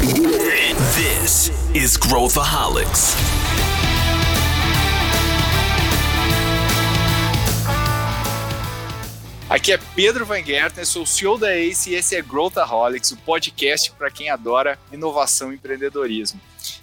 This is Growthaholics. Aqui é Pedro Van Gertner, sou o CEO da ACE e esse é Growthaholics, o podcast para quem adora inovação e empreendedorismo.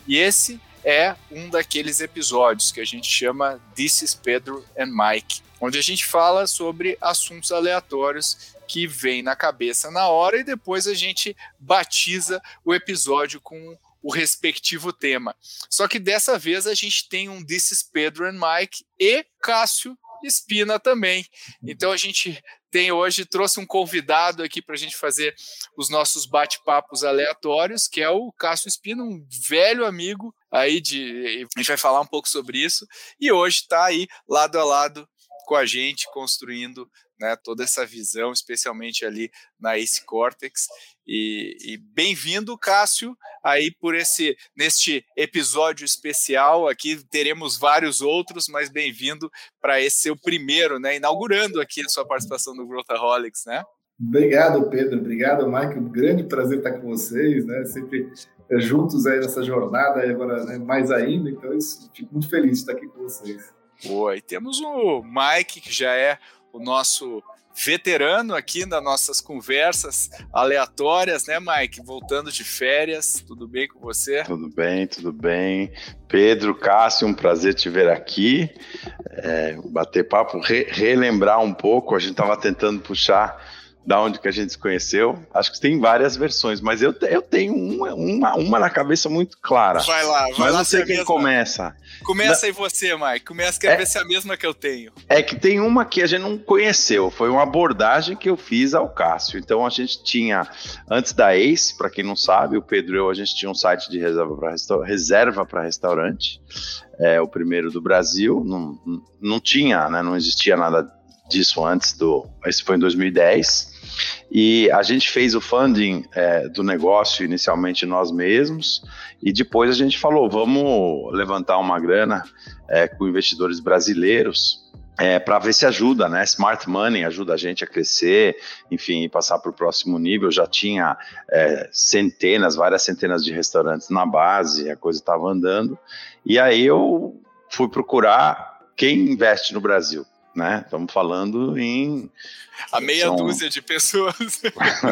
E esse é um daqueles episódios que a gente chama This is Pedro and Mike, onde a gente fala sobre assuntos aleatórios que vêm na cabeça na hora e depois a gente batiza o episódio com o respectivo tema. Só que dessa vez a gente tem um is Pedro and Mike e Cássio Espina também. Então a gente tem hoje, trouxe um convidado aqui para a gente fazer os nossos bate-papos aleatórios, que é o Cássio Espina, um velho amigo aí de. A gente vai falar um pouco sobre isso. E hoje está aí lado a lado com a gente, construindo né, toda essa visão, especialmente ali na Ace Cortex. E, e bem-vindo, Cássio, aí por esse neste episódio especial. Aqui teremos vários outros, mas bem-vindo para esse seu primeiro, né? Inaugurando aqui a sua participação no Growthaholics, né? Obrigado, Pedro. Obrigado, Mike. Um grande prazer estar com vocês, né? Sempre eh, juntos aí nessa jornada, agora né, mais ainda. Então, eu fico muito feliz de estar aqui com vocês. Boa, e temos o Mike, que já é o nosso veterano aqui nas nossas conversas aleatórias, né, Mike? Voltando de férias, tudo bem com você? Tudo bem, tudo bem. Pedro, Cássio, um prazer te ver aqui. É, bater papo, re relembrar um pouco. A gente estava tentando puxar da onde que a gente se conheceu. Acho que tem várias versões, mas eu, eu tenho uma, uma, uma na cabeça muito clara. Vai lá, vai mas lá. não sei quem mesma. começa. Começa aí você, Mike. Começa, quero é, ver se é a mesma que eu tenho. É que tem uma que a gente não conheceu. Foi uma abordagem que eu fiz ao Cássio. Então a gente tinha, antes da Ace, para quem não sabe, o Pedro e eu, a gente tinha um site de reserva para resta reserva restaurante. É, o primeiro do Brasil. Não, não tinha, né, não existia nada disso antes do. Esse foi em 2010. E a gente fez o funding é, do negócio inicialmente nós mesmos, e depois a gente falou: vamos levantar uma grana é, com investidores brasileiros. É, para ver se ajuda, né? Smart Money ajuda a gente a crescer, enfim, passar para o próximo nível. Já tinha é, centenas, várias centenas de restaurantes na base, a coisa estava andando. E aí eu fui procurar quem investe no Brasil né? Estamos falando em a meia são... dúzia de pessoas.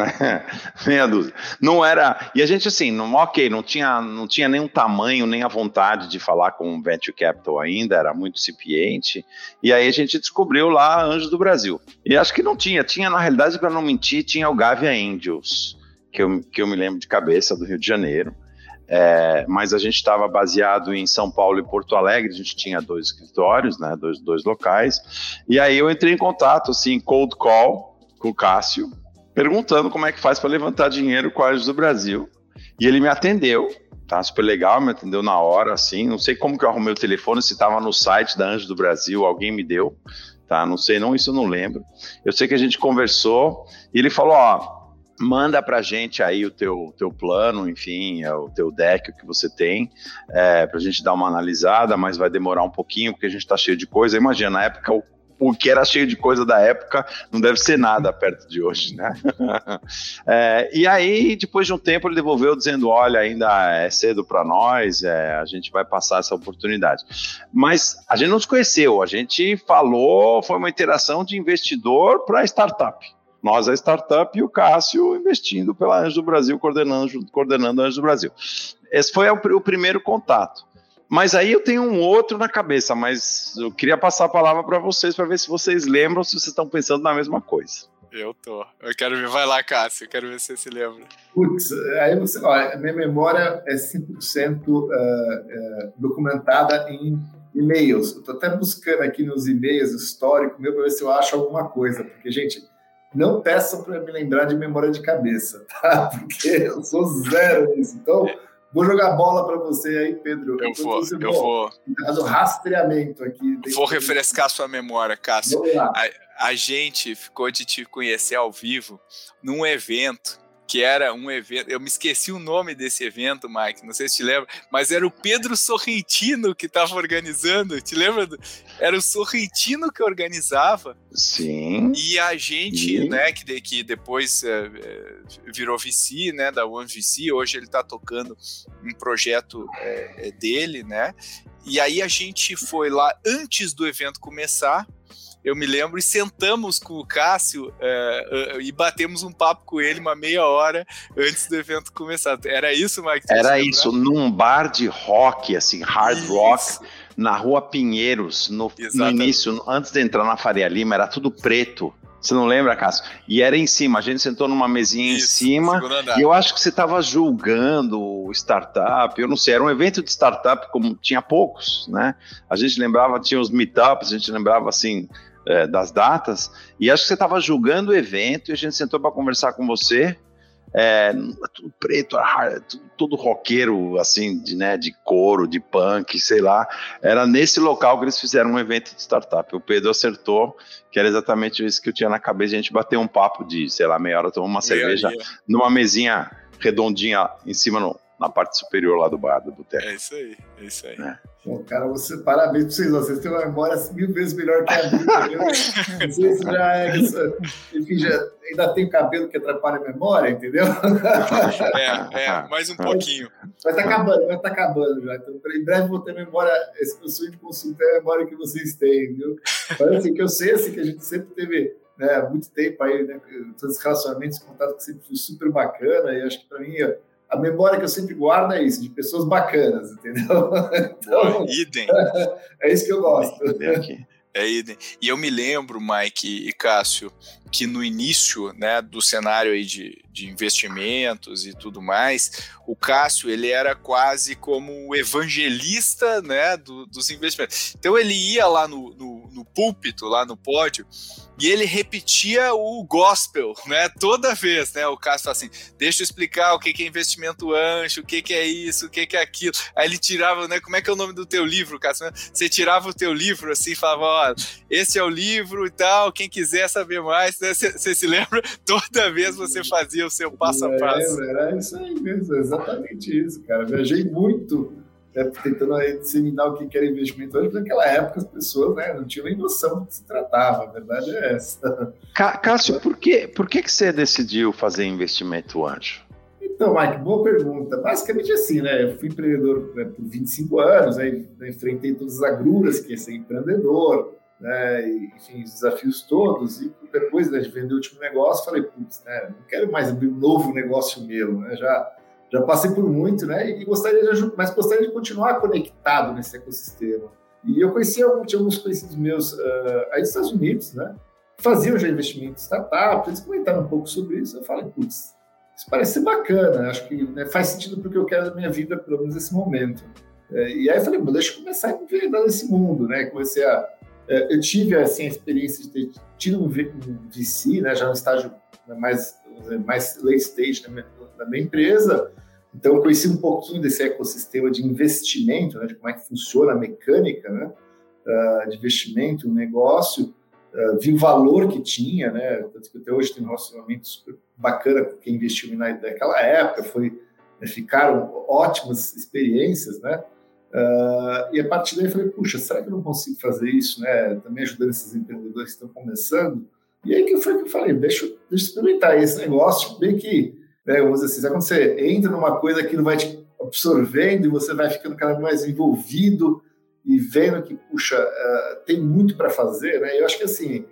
meia dúzia. Não era. E a gente, assim, não, ok, não tinha, não tinha nem o tamanho, nem a vontade de falar com Venture Capital ainda, era muito incipiente. E aí a gente descobriu lá Anjos do Brasil. E acho que não tinha. Tinha, na realidade, para não mentir, tinha o Gavia Angels, que eu, que eu me lembro de cabeça, do Rio de Janeiro. É, mas a gente estava baseado em São Paulo e Porto Alegre, a gente tinha dois escritórios, né, dois, dois locais, e aí eu entrei em contato, assim, cold call com o Cássio, perguntando como é que faz para levantar dinheiro com a do Brasil, e ele me atendeu, tá super legal, me atendeu na hora, assim, não sei como que eu arrumei o telefone, se estava no site da Anjos do Brasil, alguém me deu, tá, não sei, não, isso eu não lembro, eu sei que a gente conversou, e ele falou, ó, manda para gente aí o teu, teu plano, enfim, é o teu deck, o que você tem, é, para a gente dar uma analisada, mas vai demorar um pouquinho, porque a gente está cheio de coisa. Imagina, na época, o, o que era cheio de coisa da época não deve ser nada perto de hoje, né? é, e aí, depois de um tempo, ele devolveu dizendo: olha, ainda é cedo para nós, é, a gente vai passar essa oportunidade. Mas a gente não se conheceu, a gente falou, foi uma interação de investidor para startup. Nós, a startup, e o Cássio investindo pela Anjo do Brasil, coordenando, coordenando a Anjo do Brasil. Esse foi o, o primeiro contato. Mas aí eu tenho um outro na cabeça, mas eu queria passar a palavra para vocês para ver se vocês lembram, se vocês estão pensando na mesma coisa. Eu tô. Eu quero ver. Vai lá, Cássio. Eu quero ver se você se lembra. Putz, aí você. Ó, minha memória é 100% uh, uh, documentada em e-mails. Eu tô até buscando aqui nos e-mails histórico meu para ver se eu acho alguma coisa. Porque, gente, não peçam para me lembrar de memória de cabeça, tá? Porque eu sou zero nisso. Então, vou jogar bola para você aí, Pedro. Eu vou, eu vou. Faz o rastreamento aqui. Vou refrescar sua memória, Cássio. A, a gente ficou de te conhecer ao vivo num evento que era um evento. Eu me esqueci o nome desse evento, Mike. Não sei se te lembra, mas era o Pedro Sorrentino que estava organizando. Te lembra? Era o Sorrentino que organizava. Sim. E a gente, Sim. né, que, que depois é, virou VC, né, da One VC. Hoje ele está tocando um projeto é, dele, né? E aí a gente foi lá antes do evento começar eu me lembro, e sentamos com o Cássio é, e batemos um papo com ele uma meia hora antes do evento começar. Era isso, Mike? Era isso, num bar de rock, assim, hard isso. rock, na rua Pinheiros, no, no, início, antes de entrar na Faria Lima, era tudo preto. Você não lembra, Cássio? E era em cima, a gente sentou numa mesinha Isso, em cima, e eu acho que você estava julgando o startup, eu não sei, era um evento de startup como tinha poucos, né? A gente lembrava, tinha os meetups, a gente lembrava assim, é, das datas, e acho que você estava julgando o evento e a gente sentou para conversar com você. É, tudo preto, tudo, tudo roqueiro, assim, de, né, de couro, de punk, sei lá. Era nesse local que eles fizeram um evento de startup. O Pedro acertou, que era exatamente isso que eu tinha na cabeça. A gente bateu um papo de, sei lá, meia hora, tomar uma cerveja numa mesinha redondinha em cima no, na parte superior lá do bar, do boteco. É isso aí, é isso aí. É. Bom, cara, você, parabéns para vocês, vocês têm uma memória mil vezes melhor que a minha, Não sei se já é, enfim, já, ainda tem cabelo que atrapalha a memória, entendeu? É, é, mais um pouquinho. Mas tá acabando, mas tá acabando já. Então, em breve vou ter memória, esse meu sonho de consulta é a memória que vocês têm, viu? Mas assim, que eu sei, assim, que a gente sempre teve né, muito tempo aí, né, todos os relacionamentos, contato que sempre foi super bacana, e acho que para mim a memória que eu sempre guardo é isso, de pessoas bacanas, entendeu? Então, idem. É isso que eu gosto. É idem. E eu me lembro, Mike e Cássio, que no início né, do cenário aí de, de investimentos e tudo mais, o Cássio ele era quase como o evangelista né, do, dos investimentos. Então ele ia lá no, no, no púlpito, lá no pódio, e ele repetia o gospel, né? Toda vez, né? O Cássio assim: deixa eu explicar o que é investimento anjo, o que é isso, o que é aquilo. Aí ele tirava, né? Como é que é o nome do teu livro, Cássio? Você tirava o teu livro assim e falava: ó, esse é o livro e tal, quem quiser saber mais, né? Você se lembra? Toda vez você fazia o seu passo a passo. É, era isso aí mesmo, exatamente isso, cara. Viajei muito né, tentando disseminar o que era investimento anjo, naquela época as pessoas né, não tinham nem noção do que se tratava, a verdade é essa. Cássio, por que, por que, que você decidiu fazer investimento anjo? Então, Mike, boa pergunta. Basicamente assim, né? Eu fui empreendedor né, por 25 anos, aí né, enfrentei todas as agruras que é ser empreendedor, né? Enfim, os desafios todos. E depois né, de vender o último negócio, falei, putz, né? Não quero mais abrir um novo negócio meu, né? Já já passei por muito, né? E gostaria de, mas gostaria de continuar conectado nesse ecossistema. E eu conheci tinha alguns conhecidos meus uh, aí dos Estados Unidos, né? Faziam já investimento em startup, eles comentaram um pouco sobre isso. Eu falei, putz, isso parece bacana, acho que né, faz sentido porque eu quero da minha vida, pelo menos nesse momento. É, e aí eu falei, deixa eu começar a enveredar nesse mundo, né? Comecei a. É, eu tive assim, a experiência de ter tido um, VC, né? Já no estágio mais, mais late stage da minha, da minha empresa. Então, eu conheci um pouquinho desse ecossistema de investimento, né, de como é que funciona a mecânica né, uh, de investimento, um negócio, uh, vi o valor que tinha, né, tanto que até hoje tem um relacionamento super bacana com quem investiu naquela época, foi, né, ficaram ótimas experiências, né, uh, e a partir daí eu falei, puxa, será que eu não consigo fazer isso, né, também ajudando esses empreendedores que estão começando? E aí que foi que eu falei, deixa, deixa eu experimentar esse negócio, bem que né, vamos dizer assim, sabe quando você entra numa coisa que não vai te absorvendo e você vai ficando cada vez mais envolvido e vendo que, puxa, uh, tem muito para fazer, né? Eu acho que, assim,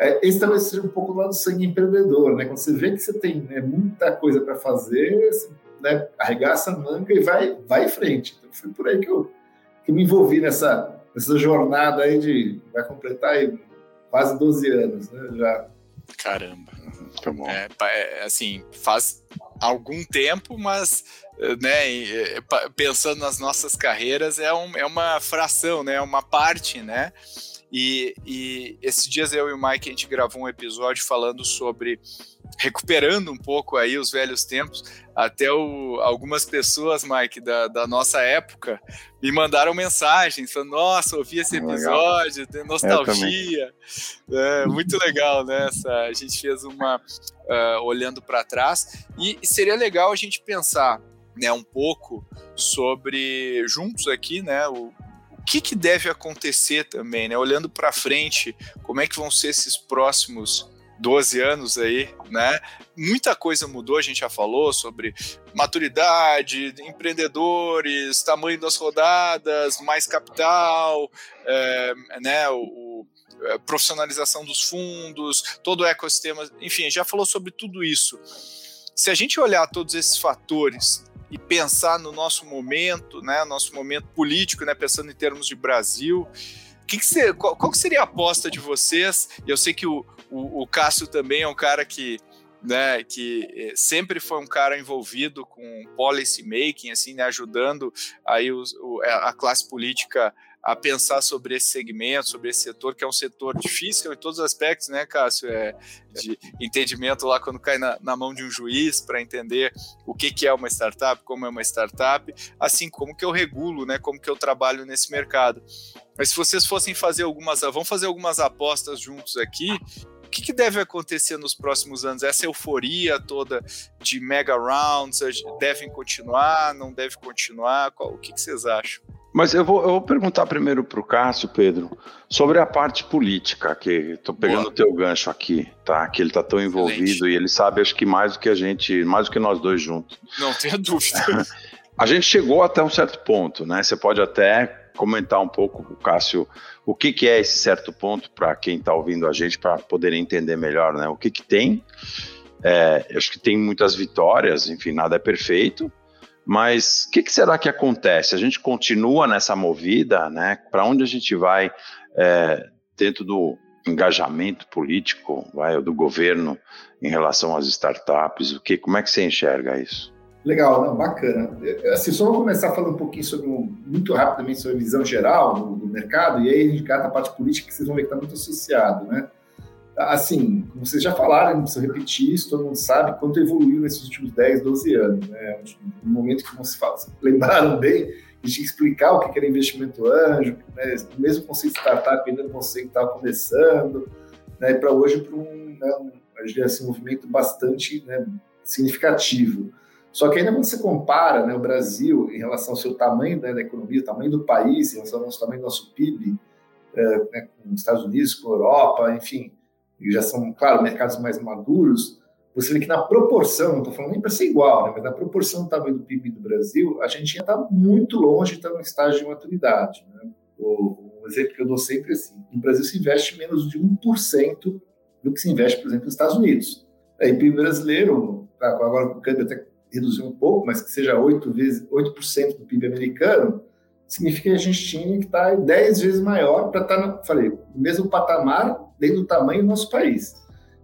é, esse talvez seja um pouco do lado do sangue empreendedor, né? Quando você vê que você tem né, muita coisa para fazer, você, né, arregaça a manga e vai, vai em frente. Então, foi por aí que eu, que eu me envolvi nessa, nessa jornada aí de... vai completar aí quase 12 anos, né? Já. Caramba. Tá bom. É, é, assim, faz algum tempo, mas né, pensando nas nossas carreiras, é, um, é uma fração, né, é uma parte, né? E, e esses dias eu e o Mike a gente gravou um episódio falando sobre recuperando um pouco aí os velhos tempos, até o, algumas pessoas, Mike, da, da, nossa época, me mandaram mensagens falando, nossa, ouvi esse episódio, tem nostalgia. É, muito legal, né? Essa, a gente fez uma uh, olhando para trás, e seria legal a gente pensar né, um pouco sobre, juntos aqui, né, o que, que deve acontecer também, né? Olhando para frente, como é que vão ser esses próximos 12 anos aí, né? Muita coisa mudou, a gente já falou sobre maturidade, empreendedores, tamanho das rodadas, mais capital, é, né? O, o, é, profissionalização dos fundos, todo o ecossistema, enfim, já falou sobre tudo isso. Se a gente olhar todos esses fatores e pensar no nosso momento, né, nosso momento político, né, pensando em termos de Brasil, que que qual, qual seria a aposta de vocês? Eu sei que o, o, o Cássio também é um cara que né, que eh, sempre foi um cara envolvido com policy making, assim, né, ajudando aí os, o, a classe política a pensar sobre esse segmento, sobre esse setor, que é um setor difícil em todos os aspectos, né, Cássio? É, de entendimento lá quando cai na, na mão de um juiz para entender o que, que é uma startup, como é uma startup, assim como que eu regulo, né, como que eu trabalho nesse mercado. Mas se vocês fossem fazer algumas, vamos fazer algumas apostas juntos aqui, o que, que, deve acontecer nos próximos anos? Essa euforia toda de mega rounds devem continuar? Não deve continuar? Qual, o que, que vocês acham? Mas eu vou, eu vou perguntar primeiro para o Cássio, Pedro, sobre a parte política, que estou pegando o teu gancho aqui, tá? Que ele está tão envolvido Excelente. e ele sabe, acho que mais do que a gente, mais do que nós dois juntos. Não tenha dúvida. a gente chegou até um certo ponto, né? Você pode até comentar um pouco, Cássio, o que, que é esse certo ponto para quem está ouvindo a gente, para poder entender melhor, né? O que, que tem? É, acho que tem muitas vitórias, enfim, nada é perfeito, mas o que, que, será que acontece? A gente continua nessa movida, né? Para onde a gente vai é, dentro do engajamento político, vai, do governo em relação às startups? O que, como é que você enxerga isso? Legal, não, bacana. Assim, só vou começar falando um pouquinho sobre, muito rapidamente sobre a visão geral do, do mercado, e aí a gente cata a parte política que vocês vão ver que está muito associado, né? Assim, como vocês já falaram, não preciso repetir isso, todo mundo sabe quanto evoluiu nesses últimos 10, 12 anos. Né? No momento que você fala, lembraram bem, a gente explicar o que era investimento anjo, né? mesmo conceito de startup ainda não conceito que estava começando, né? para hoje para um, né, assim, um movimento bastante né, significativo. Só que ainda quando você compara né, o Brasil em relação ao seu tamanho né, da economia, o tamanho do país, em relação ao nosso tamanho do nosso PIB, é, né, com os Estados Unidos, com a Europa, enfim, e já são, claro, mercados mais maduros, você vê que na proporção, não estou falando nem para ser igual, né, mas na proporção do tamanho do PIB do Brasil, a gente ainda está muito longe de estar no estágio de maturidade. Né? O, o, exemplo que eu dou sempre é assim: no Brasil se investe menos de 1% do que se investe, por exemplo, nos Estados Unidos. Aí, PIB brasileiro, tá, agora o câmbio até reduziu um pouco, mas que seja 8%, vezes, 8 do PIB americano, significa que a gente tinha que estar 10 vezes maior para estar, no, falei, no mesmo patamar dentro do tamanho do nosso país.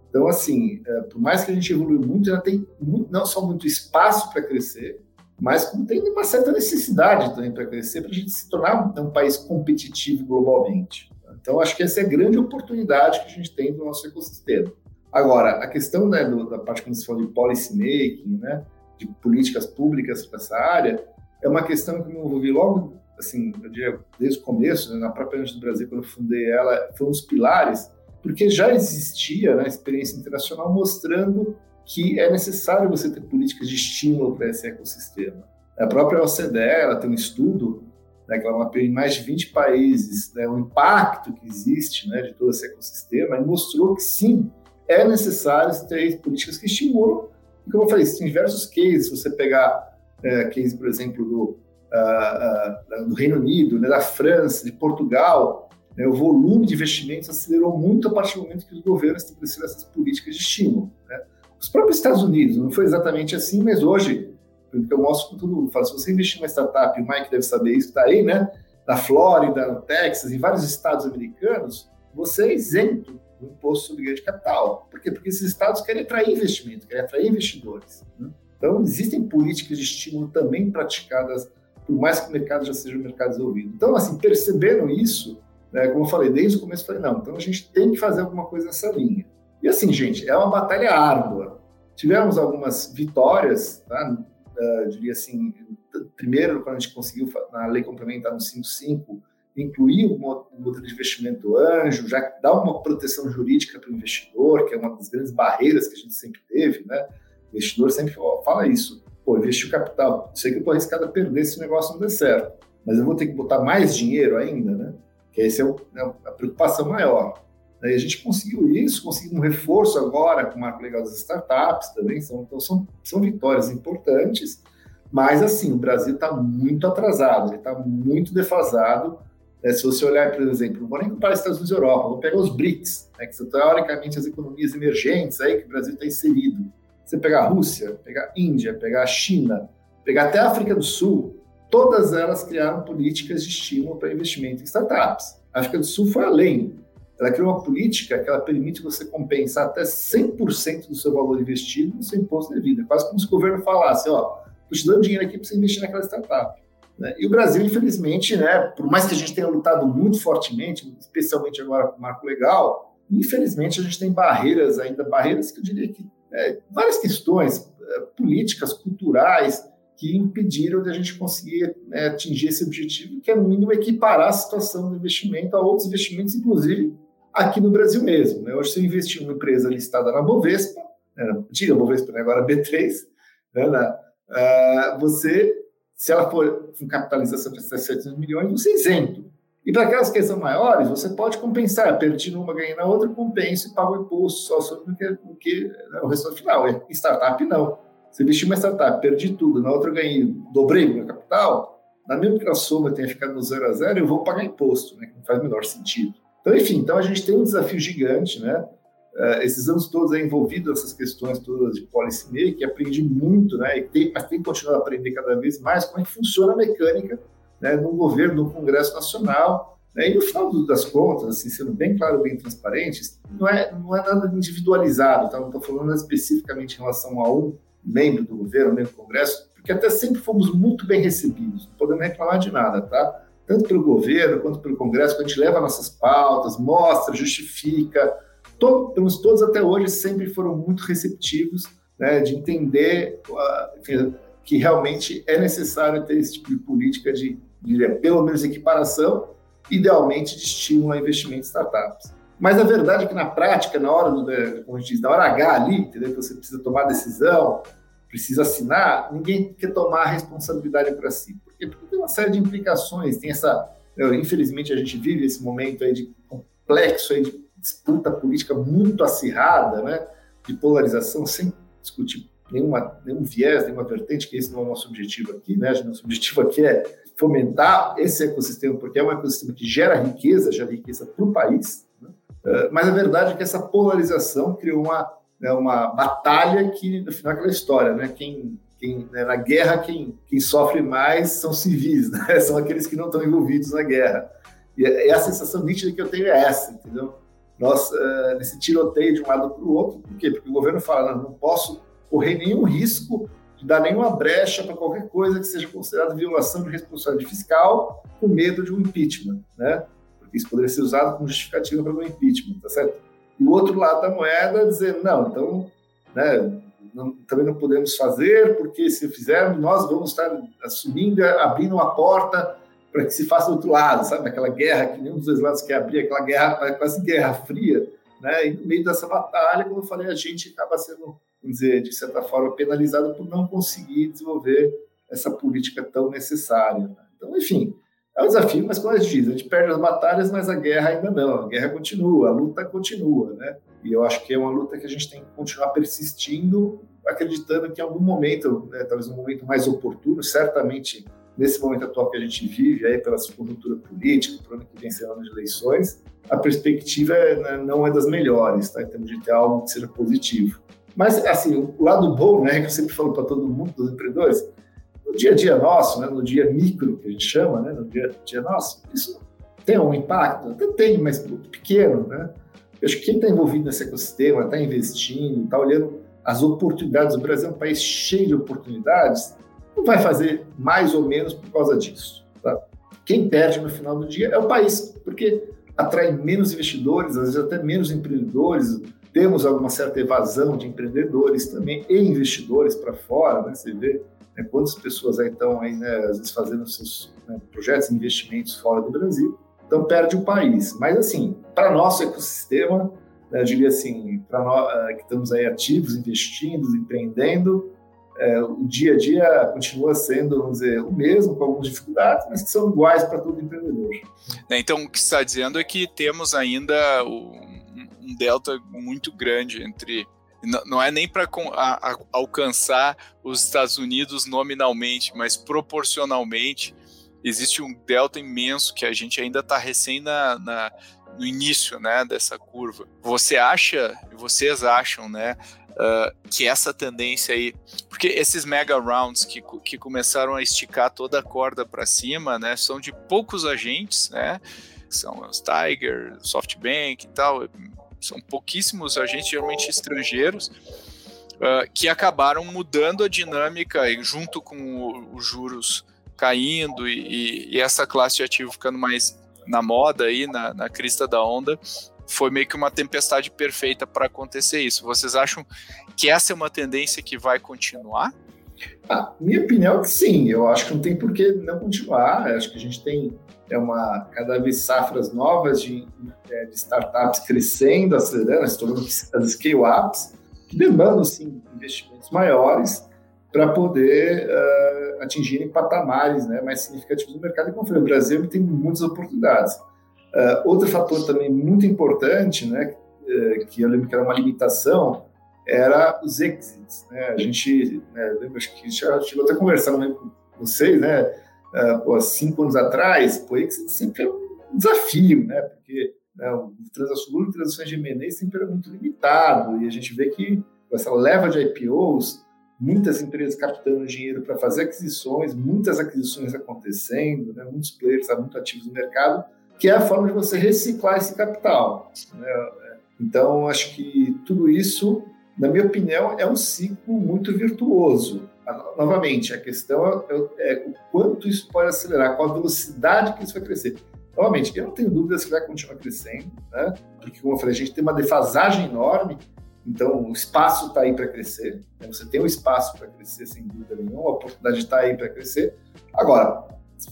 Então, assim, é, por mais que a gente evolui muito, ainda tem muito, não só muito espaço para crescer, mas como tem uma certa necessidade também para crescer, para a gente se tornar um país competitivo globalmente. Então, acho que essa é a grande oportunidade que a gente tem no nosso ecossistema. Agora, a questão né, do, da parte que você falou de policy making, né, de políticas públicas para essa área, é uma questão que eu me envolvi logo, assim, eu diria, desde o começo, né, na própria Antes do Brasil, quando eu fundei ela, foi um dos pilares porque já existia né, experiência internacional mostrando que é necessário você ter políticas de estímulo para esse ecossistema. A própria OCDE ela tem um estudo né, que ela mapeou em mais de 20 países né, o impacto que existe né, de todo esse ecossistema e mostrou que sim, é necessário ter políticas que estimulam. E como eu falei, tem diversos cases, se você pegar é, case, por exemplo, do, uh, uh, do Reino Unido, né, da França, de Portugal, o volume de investimentos acelerou muito a partir do momento que os governos estabeleceram essas políticas de estímulo. Né? Os próprios Estados Unidos, não foi exatamente assim, mas hoje, porque eu mostro para todo mundo, falo, se você investir uma startup, o Mike deve saber isso, está aí, né? Na Flórida, no Texas, em vários estados americanos, você é isento do imposto sobre ganho de capital. Por quê? Porque esses estados querem atrair investimento, querem atrair investidores. Né? Então, existem políticas de estímulo também praticadas, por mais que o mercado já seja um mercado desenvolvido. Então, assim, percebendo isso, né? Como eu falei, desde o começo eu falei, não, então a gente tem que fazer alguma coisa nessa linha. E assim, gente, é uma batalha árdua. tivemos algumas vitórias, tá? Uh, diria assim, primeiro, quando a gente conseguiu, na lei complementar no 55, incluir o modelo de investimento anjo, já dá uma proteção jurídica para o investidor, que é uma das grandes barreiras que a gente sempre teve, né? O investidor sempre fala isso. Pô, investir o capital, sei que eu estou arriscado a perder se o negócio não der certo, mas eu vou ter que botar mais dinheiro ainda, né? Que essa é, o, é a preocupação maior. E a gente conseguiu isso, conseguimos um reforço agora com o marco legal das startups também, são, então são, são vitórias importantes, mas assim, o Brasil está muito atrasado, ele está muito defasado é, se você olhar, por exemplo, não vou nem comparar Estados Unidos e Europa, vou pegar os BRICS, né, que são teoricamente as economias emergentes aí que o Brasil está inserido. Você pegar a Rússia, pegar a Índia, pegar a China, pegar até a África do Sul, todas elas criaram políticas de estímulo para investimento em startups. A África do Sul foi além. Ela criou uma política que ela permite você compensar até 100% do seu valor investido no seu imposto de vida. Quase como se o governo falasse, ó, estou te dando dinheiro aqui para você investir naquela startup. Né? E o Brasil, infelizmente, né, por mais que a gente tenha lutado muito fortemente, especialmente agora com o marco legal, infelizmente a gente tem barreiras ainda, barreiras que eu diria que é, várias questões é, políticas, culturais, que impediram de a gente conseguir né, atingir esse objetivo, que é no mínimo equiparar a situação do investimento a outros investimentos, inclusive aqui no Brasil mesmo. Né? Hoje, se eu investir em uma empresa listada na Bovespa, né, antiga Bovespa, né, agora B3, né, uh, você se ela for com capitalização de 700 milhões, você é isento. E para aquelas que são maiores, você pode compensar, perdi numa, ganhei na outra, compensa e paga o imposto só sobre o que, o, que, né, o resultado final. É, startup, não. Se investir uma startup, perdi tudo, na outra ganhei, dobrei meu capital, na mesma que a soma tenha ficado no zero a zero, eu vou pagar imposto, né, que não faz o menor sentido. Então, enfim, então a gente tem um desafio gigante, né? Uh, esses anos todos é envolvido nessas questões todas de policy making, aprendi muito, né? E tem, mas tem que continuar a aprender cada vez mais como é que funciona a mecânica né, no governo, no Congresso Nacional. Né? E no final das contas, assim, sendo bem claro, bem transparente, não é, não é nada individualizado, tá? não estou falando especificamente em relação a um membro do governo, membro do Congresso, porque até sempre fomos muito bem recebidos, não podemos reclamar de nada, tá? Tanto pelo governo quanto pelo Congresso, a gente leva nossas pautas, mostra, justifica, todos, todos até hoje sempre foram muito receptivos né, de entender uh, que realmente é necessário ter esse tipo de política de, de pelo menos equiparação, idealmente de estímulo a investimento em startups. Mas a verdade é que na prática, na hora do, né, como a gente diz, na hora H ali, entendeu? que você precisa tomar decisão, precisa assinar, ninguém quer tomar a responsabilidade para si. Por quê? Porque tem uma série de implicações, tem essa, infelizmente a gente vive esse momento aí de complexo aí de disputa política muito acirrada, né, de polarização, sem discutir nenhuma, nenhum viés, nenhuma vertente, que esse não é o nosso objetivo aqui, né? Nosso objetivo aqui é fomentar esse ecossistema, porque é um ecossistema que gera riqueza, gera riqueza para o país, né? Mas a verdade é que essa polarização criou uma, né, uma batalha que, no final, é aquela história, né? Quem, quem, né, na guerra, quem, quem sofre mais são civis, né? São aqueles que não estão envolvidos na guerra. E a sensação nítida que eu tenho é essa, entendeu? nós, uh, nesse tiroteio de um lado para o outro. Por quê? Porque o governo fala, não, não posso correr nenhum risco de dar nenhuma brecha para qualquer coisa que seja considerada violação de responsabilidade fiscal com medo de um impeachment, né? Porque isso poderia ser usado como justificativa para um impeachment, tá certo? E o outro lado da moeda dizendo, não, então, né, não, também não podemos fazer, porque se fizermos, nós vamos estar assumindo, abrindo uma porta para que se faça do outro lado, sabe? Aquela guerra que nenhum dos dois lados quer abrir, aquela guerra, quase guerra fria, né? E no meio dessa batalha, como eu falei, a gente acaba sendo, vamos dizer, de certa forma, penalizado por não conseguir desenvolver essa política tão necessária. Né? Então, enfim, é um desafio, mas como a gente diz, a gente perde as batalhas, mas a guerra ainda não. A guerra continua, a luta continua, né? E eu acho que é uma luta que a gente tem que continuar persistindo, acreditando que em algum momento, né, talvez um momento mais oportuno, certamente nesse momento atual que a gente vive, aí pela conjuntura política, o ano que vem ser ano de eleições, a perspectiva é, né, não é das melhores, tá? em termos de ter algo que seja positivo. Mas, assim, o lado bom, né, que eu sempre falo para todo mundo, dos empreendedores, no dia a dia nosso, né, no dia micro, que a gente chama, né, no dia a dia nosso, isso tem um impacto? Até tem, mas pequeno, né? Eu acho que quem está envolvido nesse ecossistema, está investindo, está olhando as oportunidades, o Brasil é um país cheio de oportunidades, não vai fazer mais ou menos por causa disso. Tá? Quem perde no final do dia é o país, porque atrai menos investidores, às vezes até menos empreendedores, temos alguma certa evasão de empreendedores também e investidores para fora, né? Você vê né, quantas pessoas estão aí, né, às vezes fazendo seus né, projetos investimentos fora do Brasil, então perde o país. Mas assim, para nosso ecossistema, né, eu diria assim, para nós uh, que estamos aí ativos, investindo, empreendendo, é, o dia a dia continua sendo, vamos dizer, o mesmo, com algumas dificuldades, mas que são iguais para todo empreendedor. Né, então, o que está dizendo é que temos ainda um delta muito grande entre. Não é nem para alcançar os Estados Unidos nominalmente, mas proporcionalmente existe um delta imenso que a gente ainda está recém na, na, no início né, dessa curva. Você acha, vocês acham, né, uh, que essa tendência aí, porque esses mega rounds que, que começaram a esticar toda a corda para cima, né, são de poucos agentes, né, são os Tiger, SoftBank e tal, são pouquíssimos agentes, geralmente estrangeiros, uh, que acabaram mudando a dinâmica junto com os juros caindo e, e, essa classe de ativo ficando mais na moda aí, na, na crista da onda, foi meio que uma tempestade perfeita para acontecer isso. Vocês acham que essa é uma tendência que vai continuar? Ah, minha opinião é que sim. Eu acho que não tem por que não continuar. Eu acho que a gente tem é uma cada vez safras novas de, é, de startups crescendo, acelerando, se tornando as scale-ups, que demandam sim investimentos maiores para poder uh, atingirem patamares né, mais significativos no mercado. E como falei, o Brasil tem muitas oportunidades. Uh, outro fator também muito importante, né, uh, que eu lembro que era uma limitação, era os exits. Né? A gente, né, lembro, acho que já chegou até conversando né, com vocês, né, uh, cinco anos atrás, exit sempre é um desafio, né, porque né, o transação e transações de M&A sempre era muito limitado, e a gente vê que com essa leva de IPOs, muitas empresas captando dinheiro para fazer aquisições, muitas aquisições acontecendo, né, muitos players muito ativos no mercado, que é a forma de você reciclar esse capital. Né? Então, acho que tudo isso, na minha opinião, é um ciclo muito virtuoso. Novamente, a questão é, é o quanto isso pode acelerar, qual a velocidade que isso vai crescer. Novamente, eu não tenho dúvida se vai continuar crescendo, né? porque, como eu falei, a gente tem uma defasagem enorme, então o espaço está aí para crescer. Né? Você tem um espaço para crescer, sem dúvida nenhuma, a oportunidade está aí para crescer. Agora,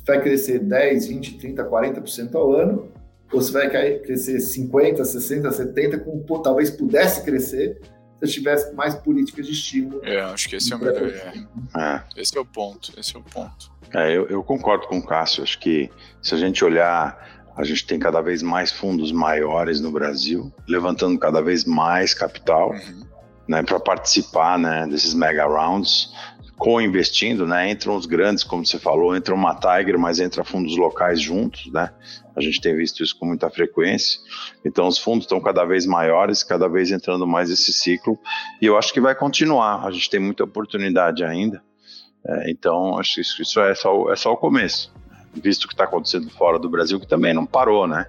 vai crescer 10, 20, 30, 40% ao ano, ou se vai crescer 50, 60, 70, como pô, talvez pudesse crescer se tivesse mais políticas de estímulo. É, acho que esse é o melhor. É. É. Esse é o ponto. Esse é o ponto. É, eu, eu concordo com o Cássio. Acho que se a gente olhar, a gente tem cada vez mais fundos maiores no Brasil, levantando cada vez mais capital. Uhum. Né, para participar né, desses mega rounds co-investindo, né? Entram os grandes, como você falou, entra uma Tiger, mas entra fundos locais juntos, né? A gente tem visto isso com muita frequência. Então, os fundos estão cada vez maiores, cada vez entrando mais esse ciclo, e eu acho que vai continuar. A gente tem muita oportunidade ainda. É, então, acho que isso é só, é só o começo. Visto o que está acontecendo fora do Brasil, que também não parou, né?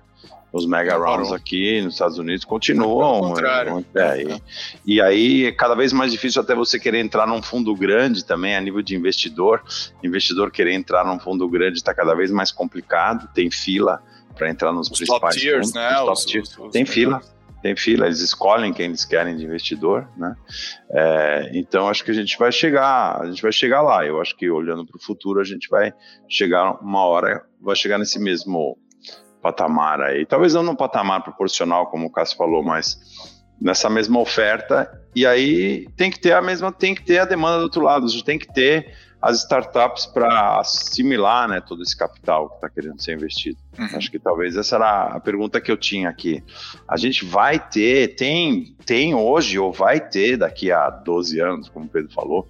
Os mega rounds aqui nos Estados Unidos continuam. É, e, e, aí é cada vez mais difícil até você querer entrar num fundo grande também, a nível de investidor. Investidor querer entrar num fundo grande está cada vez mais complicado, tem fila para entrar nos os principais top tiers, fundos, né? Os, top tiers. Os, tem fila. Tem fila, eles escolhem quem eles querem de investidor, né? É, então acho que a gente vai chegar, a gente vai chegar lá. Eu acho que olhando para o futuro a gente vai chegar uma hora, vai chegar nesse mesmo patamar aí. Talvez não no patamar proporcional, como o Cássio falou, mas nessa mesma oferta. E aí tem que ter a mesma, tem que ter a demanda do outro lado. A gente tem que ter as startups para assimilar né, todo esse capital que está querendo ser investido. Uhum. Acho que talvez essa era a pergunta que eu tinha aqui. A gente vai ter, tem, tem hoje ou vai ter daqui a 12 anos, como o Pedro falou,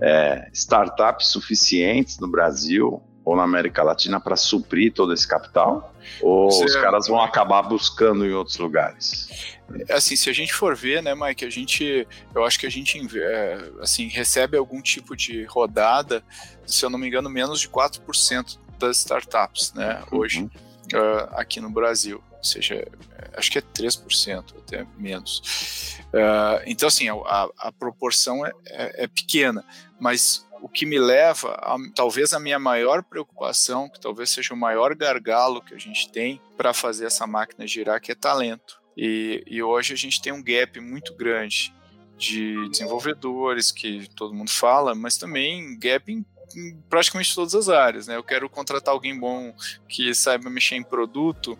é, startups suficientes no Brasil ou na América Latina para suprir todo esse capital? Ou Você... os caras vão acabar buscando em outros lugares? É, assim, se a gente for ver, né, Mike, a gente, eu acho que a gente é, assim, recebe algum tipo de rodada, se eu não me engano, menos de 4% das startups, né, uhum. hoje, uh, aqui no Brasil. Ou seja, acho que é 3%, até menos. Uh, então, assim, a, a proporção é, é, é pequena, mas o que me leva, a, talvez a minha maior preocupação, que talvez seja o maior gargalo que a gente tem para fazer essa máquina girar, que é talento. E, e hoje a gente tem um gap muito grande de desenvolvedores, que todo mundo fala, mas também gap em em praticamente todas as áreas, né? Eu quero contratar alguém bom que saiba mexer em produto,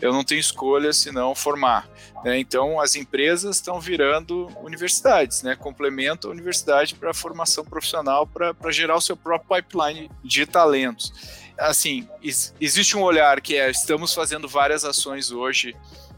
eu não tenho escolha senão formar. Né? Então, as empresas estão virando universidades, né? Complementam a universidade para formação profissional, para gerar o seu próprio pipeline de talentos. Assim, existe um olhar que é: estamos fazendo várias ações hoje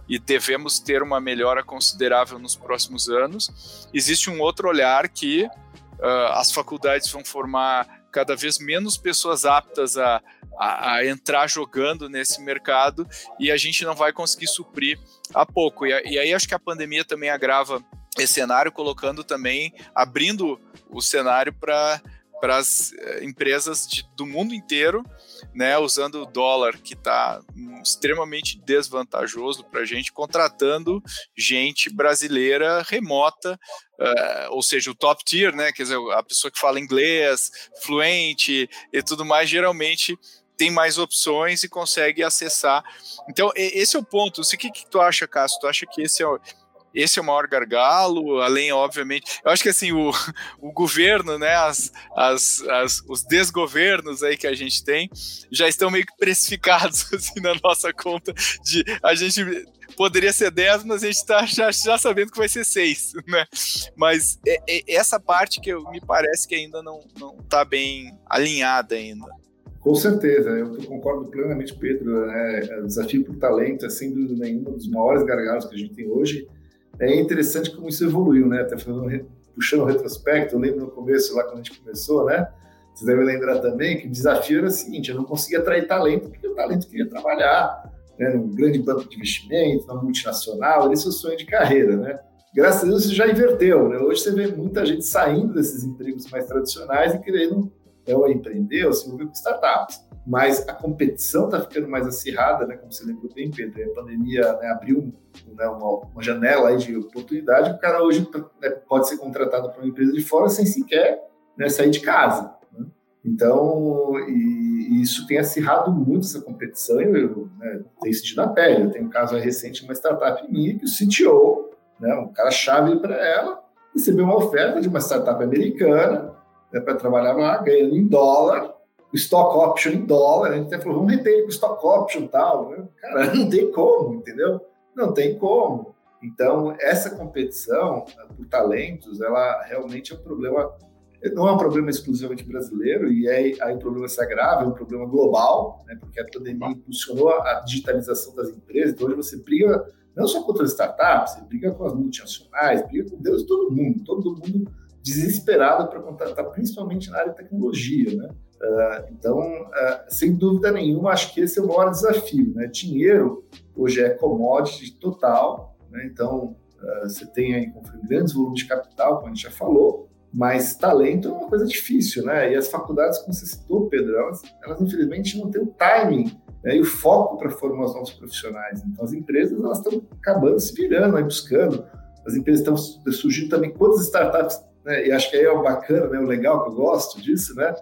e devemos ter uma melhora considerável nos próximos anos. Existe um outro olhar que uh, as faculdades vão formar cada vez menos pessoas aptas a, a, a, entrar jogando nesse mercado e a gente não vai conseguir suprir a pouco. E, e aí acho que a pandemia também agrava esse cenário, colocando também, abrindo o cenário para para as eh, empresas de, do mundo inteiro, né, usando o dólar que está extremamente desvantajoso para a gente, contratando gente brasileira remota, uh, ou seja, o top tier, né, quer dizer, a pessoa que fala inglês, fluente e tudo mais, geralmente tem mais opções e consegue acessar. Então, esse é o ponto. O que, que tu acha, Cássio? Tu acha que esse é o esse é o maior gargalo, além, obviamente, eu acho que assim, o, o governo, né, as, as, as, os desgovernos aí que a gente tem, já estão meio que precificados assim, na nossa conta de a gente poderia ser 10, mas a gente está já, já sabendo que vai ser 6, né? Mas é, é, essa parte que eu, me parece que ainda não está bem alinhada ainda. Com certeza, eu concordo plenamente, Pedro. Né? O desafio por talento é, sem dúvida nenhuma, um dos maiores gargalos que a gente tem hoje é interessante como isso evoluiu, né? Até fazendo, puxando o retrospecto, eu lembro no começo, lá quando a gente começou, né? Vocês devem lembrar também que o desafio era o seguinte: eu não conseguia atrair talento, porque o talento queria trabalhar né, num grande banco de investimento, numa multinacional, esse é o sonho de carreira, né? Graças a Deus isso já inverteu, né? Hoje você vê muita gente saindo desses empregos mais tradicionais e querendo é, ou empreender ou se envolver com startups mas a competição está ficando mais acirrada, né? Como você lembrou bem, Pedro, a pandemia né, abriu né, uma, uma, janela de oportunidade. O cara hoje né, pode ser contratado por uma empresa de fora sem sequer né, sair de casa. Né? Então, e, e, isso tem acirrado muito essa competição. E eu né, tenho sentido na pele. Eu tenho um caso recente, uma startup minha que o CTO, né, um cara chave para ela, recebeu uma oferta de uma startup americana né, para trabalhar lá, ganhando em dólar stock option em dólar, a gente até falou, vamos reter ele com stock option e tal. Né? Cara, não tem como, entendeu? Não tem como. Então, essa competição por talentos, ela realmente é um problema, não é um problema exclusivamente brasileiro, e aí, aí o problema se agrava, é um problema global, né? porque a pandemia impulsionou a digitalização das empresas, então hoje você briga não só contra as startups, você briga com as multinacionais, briga com Deus e todo mundo, todo mundo desesperado para contratar, principalmente na área de tecnologia, né? Uh, então, uh, sem dúvida nenhuma, acho que esse é o maior desafio. Né? Dinheiro hoje é commodity total, né? então uh, você tem aí grandes volumes de capital, como a gente já falou, mas talento é uma coisa difícil, né? E as faculdades, como você citou, Pedro, elas, elas infelizmente não têm o timing né? e o foco para formar os novos profissionais. Então, as empresas elas estão acabando se virando, aí, buscando. As empresas estão surgindo também quantas startups, né? E acho que aí é o bacana, né? O legal que eu gosto disso, né?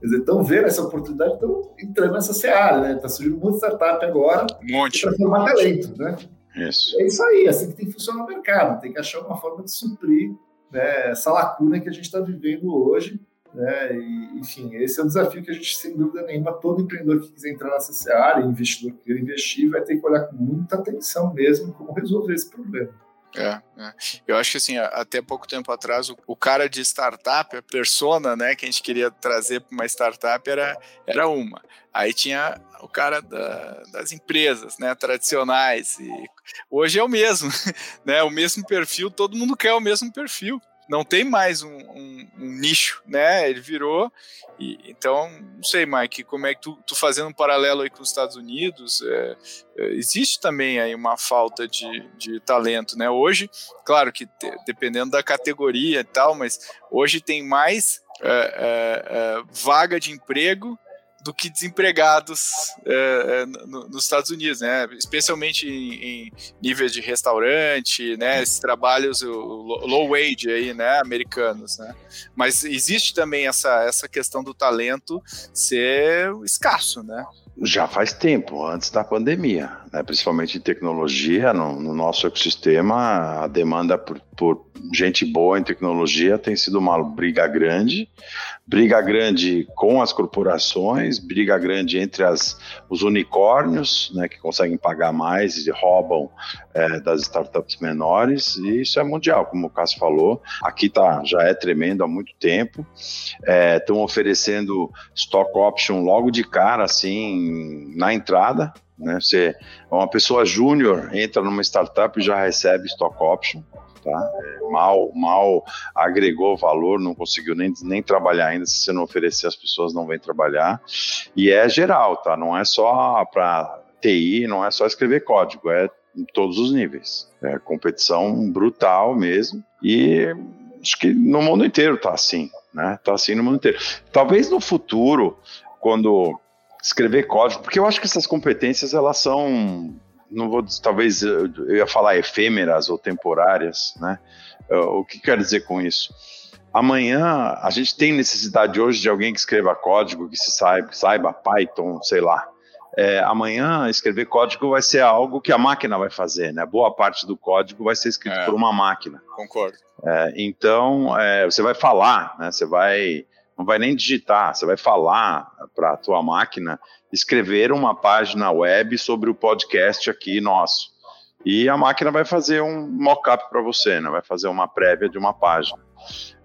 Quer dizer, estão vendo essa oportunidade, estão entrando nessa seara, né? Está surgindo um monte de startup agora um monte. para formar talento, né? Isso. É isso aí, é assim que tem que funcionar o mercado, tem que achar uma forma de suprir né, essa lacuna que a gente está vivendo hoje. Né? E, enfim, esse é o desafio que a gente, sem dúvida nenhuma, todo empreendedor que quiser entrar nessa seara, investidor que queira investir, vai ter que olhar com muita atenção mesmo como resolver esse problema. É, é, Eu acho que assim, até pouco tempo atrás, o, o, cara de startup, a persona, né, que a gente queria trazer para uma startup era, era uma. Aí tinha o cara da, das empresas, né, tradicionais. E hoje é o mesmo, né? O mesmo perfil, todo mundo quer o mesmo perfil não tem mais um, um, um, nicho, né? Ele virou. E, então, não sei, Mike, como é que tu, tu fazendo um paralelo aí com os Estados Unidos, é, é, existe também aí uma falta de, de talento, né? Hoje, claro que te, dependendo da categoria e tal, mas hoje tem mais é, é, é vaga de emprego do que desempregados é, é no, nos Estados Unidos, né? Especialmente em, em níveis de restaurante, né? Esses trabalhos o, low wage aí, né? Americanos, né? Mas existe também essa, essa questão do talento ser escasso, né? Já faz tempo, antes da pandemia, né? principalmente em tecnologia, no, no, nosso ecossistema, a demanda por, por, gente boa em tecnologia tem sido uma briga grande, briga grande com as corporações, briga grande entre as, os unicórnios, né, que conseguem pagar mais e roubam é, das startups menores, e isso é mundial, como o Cássio falou, aqui tá, já é tremendo há muito tempo, estão é, oferecendo stock option logo de cara, assim, na entrada, né? Você, uma pessoa júnior entra numa startup e já recebe stock option, tá? É, mal, mal agregou valor, não conseguiu nem, nem trabalhar ainda. Se você não oferecer, as pessoas não vêm trabalhar. E é geral, tá? Não é só para TI, não é só escrever código, é em todos os níveis. É competição brutal mesmo. E acho que no mundo inteiro tá assim, né? Tá assim no mundo inteiro. Talvez no futuro, quando escrever código, porque eu acho que essas competências elas são, não vou, talvez eu ia falar efêmeras ou temporárias, né? O que quer dizer com isso? Amanhã a gente tem necessidade hoje de alguém que escreva código, que se saiba, saiba Python, sei lá. É, amanhã escrever código vai ser algo que a máquina vai fazer, né? Boa parte do código vai ser escrito é, por uma máquina. Concordo. É, então é, você vai falar, né? Você vai não vai nem digitar, você vai falar para a tua máquina escrever uma página web sobre o podcast aqui nosso. E a máquina vai fazer um mock-up para você, né? vai fazer uma prévia de uma página.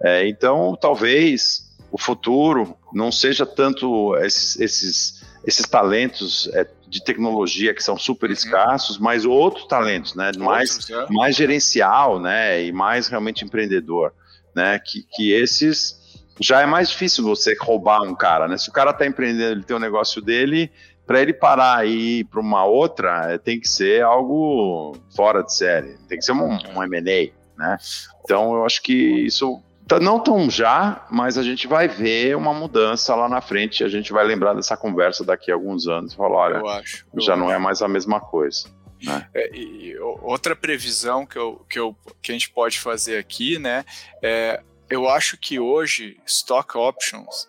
É, então, talvez o futuro não seja tanto esses, esses, esses talentos é, de tecnologia que são super uhum. escassos, mas outros talentos, né? Outros, mais, é. mais gerencial, né? E mais realmente empreendedor, né? Que, que esses já é mais difícil você roubar um cara, né? Se o cara está empreendendo, ele tem um negócio dele, para ele parar e ir para uma outra, é, tem que ser algo fora de série, tem que ser um, um M&A, né? Então eu acho que isso tá, não tão já, mas a gente vai ver uma mudança lá na frente. A gente vai lembrar dessa conversa daqui a alguns anos e falar: olha, eu acho, eu já acho. não é mais a mesma coisa. Né? É, e outra previsão que, eu, que, eu, que a gente pode fazer aqui, né, é eu acho que hoje stock options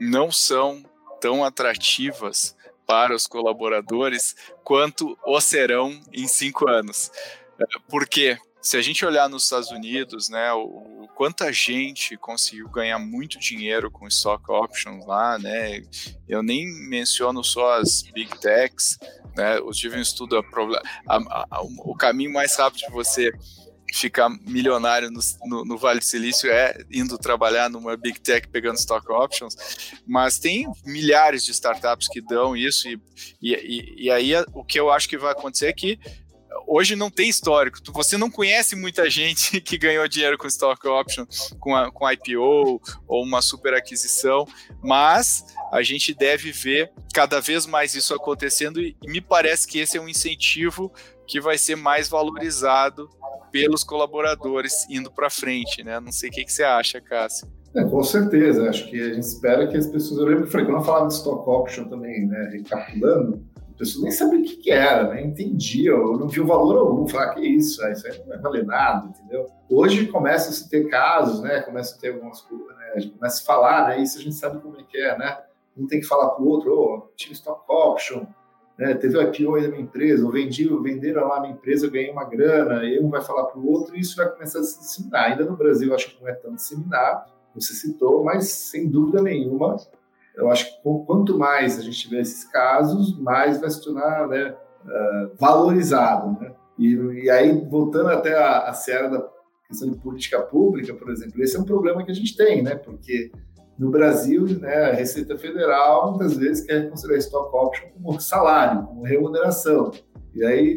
não são tão atrativas para os colaboradores quanto o serão em cinco anos. É, porque se a gente olhar nos Estados Unidos, né, o, o quanta gente conseguiu ganhar muito dinheiro com stock options lá, né? Eu nem menciono só as big techs, né? Eu tive um estudo a, a, a, o caminho mais rápido de você ficar milionário no, no, no, Vale do Silício é indo trabalhar numa big tech pegando stock options, mas tem milhares de startups que dão isso e, e, e aí o que eu acho que vai acontecer é que hoje não tem histórico. Você não conhece muita gente que ganhou dinheiro com stock option, com, a, com IPO ou uma super aquisição, mas a gente deve ver cada vez mais isso acontecendo e me parece que esse é um incentivo que vai ser mais valorizado pelos colaboradores indo para frente, né? Não sei o que, que você acha, Cássio. É, com certeza, acho que a gente espera que as pessoas. Eu lembro que quando eu falava de stock option também, né, recapitulando, a pessoa nem sabia o que, que era, né? entendia, eu não via o valor algum, falar que isso, isso aí não vai valer nada, entendeu? Hoje começa a se ter casos, né? Começa a ter algumas coisas, né? A gente começa a falar, né? Isso a gente sabe como é que é, né? Um tem que falar para o outro, oh, tinha stock option, né, teve IPO aí da minha empresa, ou vendi, venderam lá a minha empresa, eu ganhei uma grana, e um vai falar para o outro, e isso vai começar a se disseminar. Ainda no Brasil, acho que não é tão disseminado, você citou, mas sem dúvida nenhuma, eu acho que quanto mais a gente tiver esses casos, mais vai se tornar né, uh, valorizado. Né? E, e, aí, voltando até a, a da questão de política pública, por exemplo, esse é um problema que a gente tem, né? porque no Brasil, né, a Receita Federal muitas vezes quer considerar stock option como salário, como remuneração. E aí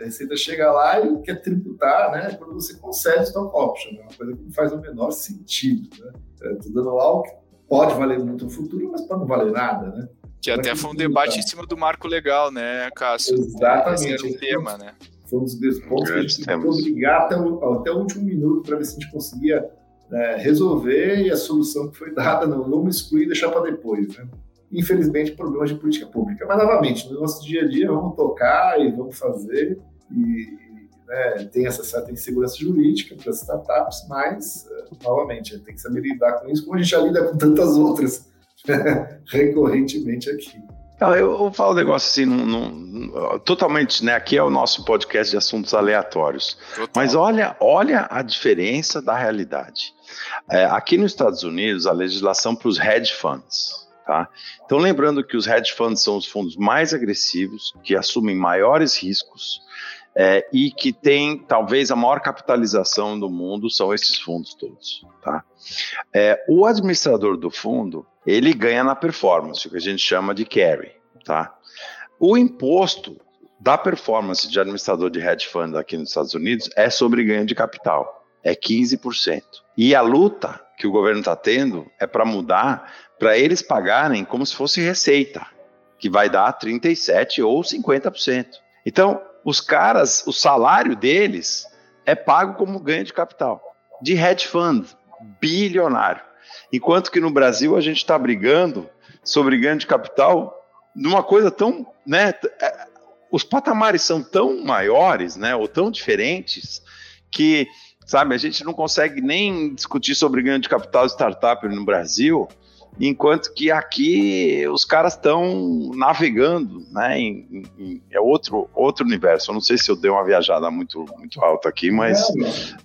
a Receita chega lá e quer tributar né, quando você concede stock option. É uma coisa que não faz o menor sentido. Né? Estou dando lá o que pode valer muito no futuro, mas pode não valer nada. Né? Que até foi um debate em cima do marco legal, né, Cássio? Exatamente. Esse era um tema, né? Foi um dos pontos que a gente tentou brigar até o, até o último minuto para ver se a gente conseguia né, resolver e a solução que foi dada não vamos excluir e deixar para depois. Né? Infelizmente, problemas de política pública. Mas, novamente, no nosso dia a dia, vamos tocar e vamos fazer. E né, tem essa certa insegurança jurídica para as startups, mas, eh, novamente, tem que saber lidar com isso, como a gente já lida com tantas outras recorrentemente aqui. Eu falo um negócio assim, num, num, totalmente, né? Aqui é o nosso podcast de assuntos aleatórios. Total. Mas olha, olha a diferença da realidade. É, aqui nos Estados Unidos, a legislação para os hedge funds. Tá? Então, lembrando que os hedge funds são os fundos mais agressivos, que assumem maiores riscos é, e que têm talvez a maior capitalização do mundo, são esses fundos todos. Tá? É, o administrador do fundo ele ganha na performance, o que a gente chama de carry, tá? O imposto da performance de administrador de hedge fund aqui nos Estados Unidos é sobre ganho de capital, é 15%. E a luta que o governo está tendo é para mudar, para eles pagarem como se fosse receita, que vai dar 37 ou 50%. Então, os caras, o salário deles é pago como ganho de capital de hedge fund bilionário. Enquanto que no Brasil a gente está brigando sobre ganho de capital numa coisa tão, né, é, os patamares são tão maiores, né, ou tão diferentes que, sabe, a gente não consegue nem discutir sobre ganho de capital startup no Brasil enquanto que aqui os caras estão navegando, né? Em, em, é outro, outro universo. Eu não sei se eu dei uma viajada muito, muito alta aqui, mas.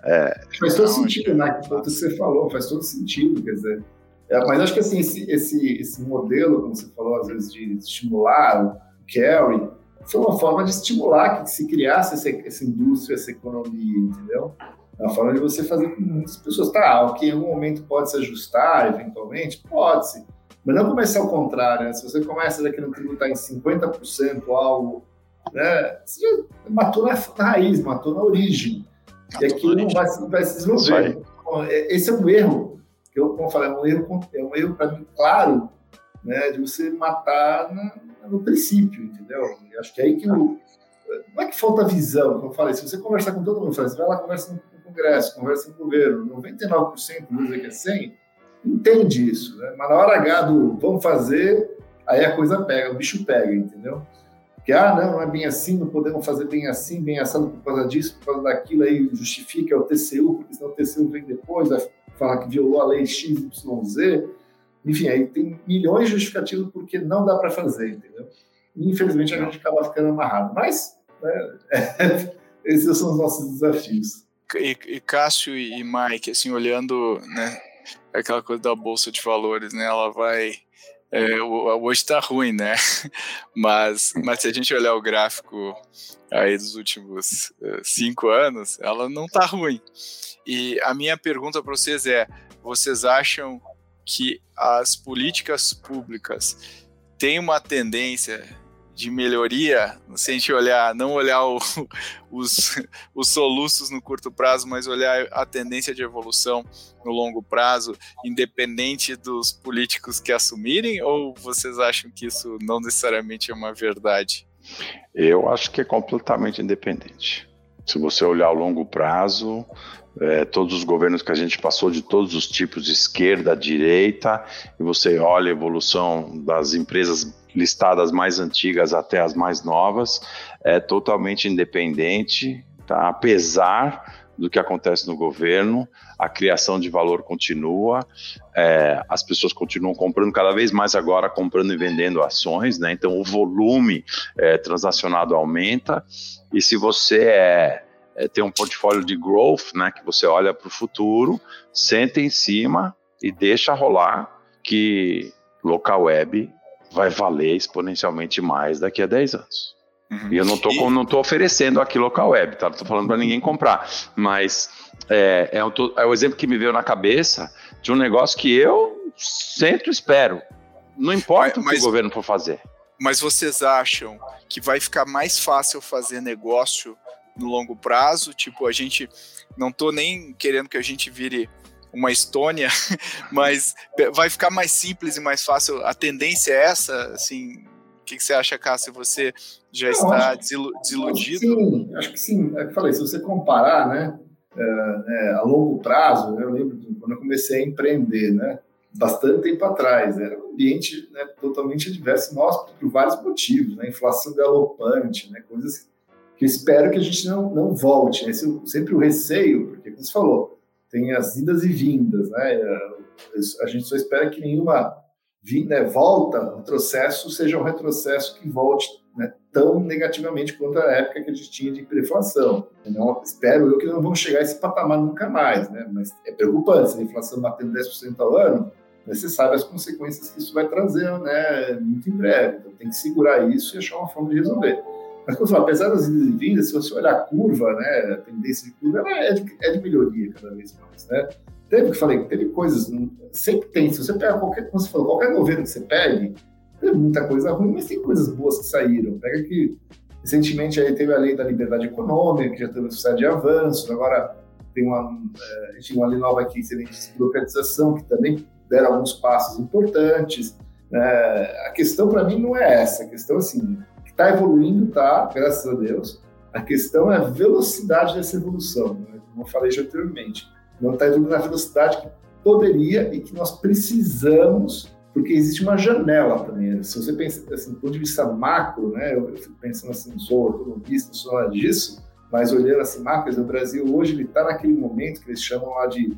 É, faz todo sentido, né? O que você falou, faz todo sentido, quer dizer. É, mas acho que assim, esse, esse, esse modelo, como você falou, às vezes, de estimular o carry, foi uma forma de estimular que se criasse essa, essa indústria, essa economia, entendeu? É uma forma de você fazer com muitas pessoas. Tá, ok, em um momento pode se ajustar, eventualmente, pode-se. Mas não começar ao contrário, né? Se você começa daqui no tributar em 50% algo, né? Você já matou na, na raiz, matou na origem. Matou e aquilo não vai, vai se desenvolver. Então, é, esse é um erro, que eu, como eu falei, é um erro, é um erro para mim claro, né? De você matar na, no princípio, entendeu? E acho que é aí que o, não é que falta visão, como eu falei, se você conversar com todo mundo, você vai lá conversa Congresso, conversa com o governo, 99% dos que é 100, entende isso, né? Mas na hora H do vamos fazer, aí a coisa pega, o bicho pega, entendeu? Que, ah, não, não é bem assim, não podemos fazer bem assim, bem assado por causa disso, por causa daquilo, aí justifica é o TCU, porque senão o TCU vem depois, vai falar que violou a lei XYZ. Enfim, aí tem milhões de justificativos porque não dá para fazer, entendeu? E, infelizmente a gente acaba ficando amarrado. Mas, né, é, esses são os nossos desafios e, e Cássio e Mike, assim, olhando, né, aquela coisa da bolsa de valores, né, ela vai é, hoje está ruim, né? Mas, mas se a gente olhar o gráfico aí dos últimos uh, cinco anos, ela não está ruim. E a minha pergunta para vocês é: vocês acham que as políticas públicas têm uma tendência de melhoria, se a gente olhar, não olhar o, os, os soluços no curto prazo, mas olhar a tendência de evolução no longo prazo, independente dos políticos que assumirem, ou vocês acham que isso não necessariamente é uma verdade? Eu acho que é completamente independente. Se você olhar o longo prazo, é, todos os governos que a gente passou de todos os tipos, de esquerda, direita, e você olha a evolução das empresas listadas mais antigas até as mais novas, é totalmente independente, tá? apesar do que acontece no governo, a criação de valor continua, é, as pessoas continuam comprando cada vez mais agora, comprando e vendendo ações, né? então o volume é, transacionado aumenta, e se você é, é, tem um portfólio de growth, né, que você olha para o futuro, senta em cima e deixa rolar que local web vai valer exponencialmente mais daqui a 10 anos. Uhum. E eu não estou não tô oferecendo aqui local web, tá? Não estou falando para ninguém comprar. Mas é, é, um, é o exemplo que me veio na cabeça de um negócio que eu sempre espero. Não importa mas, o que o governo for fazer. Mas vocês acham que vai ficar mais fácil fazer negócio no longo prazo? Tipo, a gente. Não estou nem querendo que a gente vire uma Estônia, mas vai ficar mais simples e mais fácil. A tendência é essa, assim, o que, que você acha, Cássio? Você já Não, está desiludido? sim, acho que sim. É que falei, se você comparar, né, é, é, a longo prazo, né, eu lembro de quando eu comecei a empreender, né, bastante tempo atrás, era um ambiente né, totalmente adverso, nosso, por vários motivos, né, inflação galopante, né, coisas que eu espero que a gente não, não volte. Né, esse, sempre o receio, porque, como você falou, tem as idas e vindas, né? A gente só espera que nenhuma né, volta, retrocesso seja um retrocesso que volte né, tão negativamente quanto a época que a gente tinha de hiperinflação. Não, espero eu que não vamos chegar a esse patamar nunca mais, né? mas é preocupante, se a inflação batendo 10% ao ano, você sabe as consequências que isso vai trazer né, muito em breve. Então tem que segurar isso e achar uma forma de resolver. Mas, como eu falo, apesar das idas e vindas, se você olhar a curva, né, a tendência de curva, ela é de, é de melhoria cada vez mais. Né? Teve que falei, teve coisas, sempre tem. Se você pega qualquer, como você falou, qualquer governo que você pegue, tem muita coisa ruim, mas tem coisas boas que saíram. Pega que recentemente aí teve a lei da liberdade econômica, que já teve um sucesso de avanço, agora tem uma, a tem uma lei nova aqui, de desburocratização, que também deram alguns passos importantes. É, a questão para mim não é essa, a questão assim, está evoluindo, tá, graças a Deus. A questão é a velocidade dessa evolução, né? como eu falei já anteriormente não está evoluindo na velocidade que poderia e que nós precisamos, porque existe uma janela também. Se você pensa assim, do ponto de vista macro, né, eu, fico pensando assim, sou economista, não sou nada disso, mas olhando assim, macro, o Brasil hoje ele está naquele momento que eles chamam lá de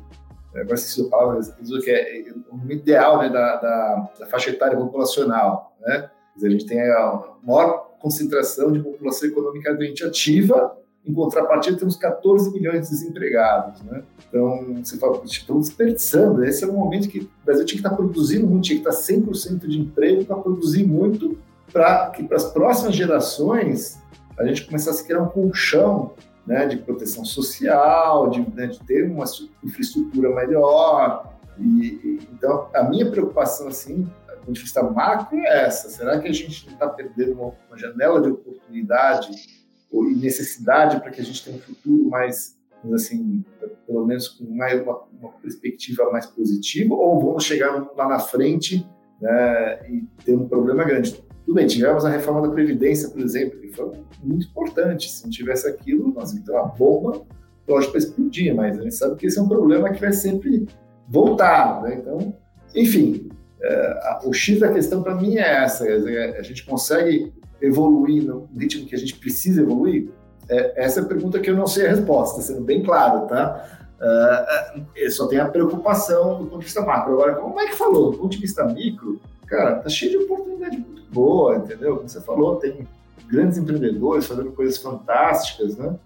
é, agora esqueci a palavra, que é, é o momento ideal né, da, da, da, faixa etária populacional. Né? A gente tem a maior concentração de população economicamente ativa em contrapartida, temos 14 milhões de desempregados. Né? Então, você fala, estão desperdiçando. Esse é o momento que o Brasil tinha que estar produzindo muito, tinha que estar 100% de emprego para produzir muito, para que para as próximas gerações a gente começasse a criar um colchão né, de proteção social, de, né, de ter uma infraestrutura melhor. E, e, então, a minha preocupação, assim, do ponto de vista macro, é essa: será que a gente está perdendo uma, uma janela de oportunidade e necessidade para que a gente tenha um futuro mais, assim, pelo menos com uma, uma perspectiva mais positiva, ou vamos chegar lá na frente né, e ter um problema grande. Tudo bem, tivemos a reforma da Previdência, por exemplo, que foi muito importante. Se não tivesse aquilo, nós ia ter uma bomba, lógico, para explodir, mas a gente sabe que esse é um problema que vai sempre voltar. Né? Então, enfim, é, o X da questão para mim é essa: a gente consegue evoluir no ritmo que a gente precisa evoluir? É, essa é a pergunta que eu não sei a resposta, sendo bem claro, tá? Uh, só tem a preocupação do ponto de vista macro. Agora, como é que falou? Do ponto de vista micro, cara, tá cheio de oportunidade muito boa, entendeu? Como você falou, tem grandes empreendedores fazendo coisas fantásticas, né?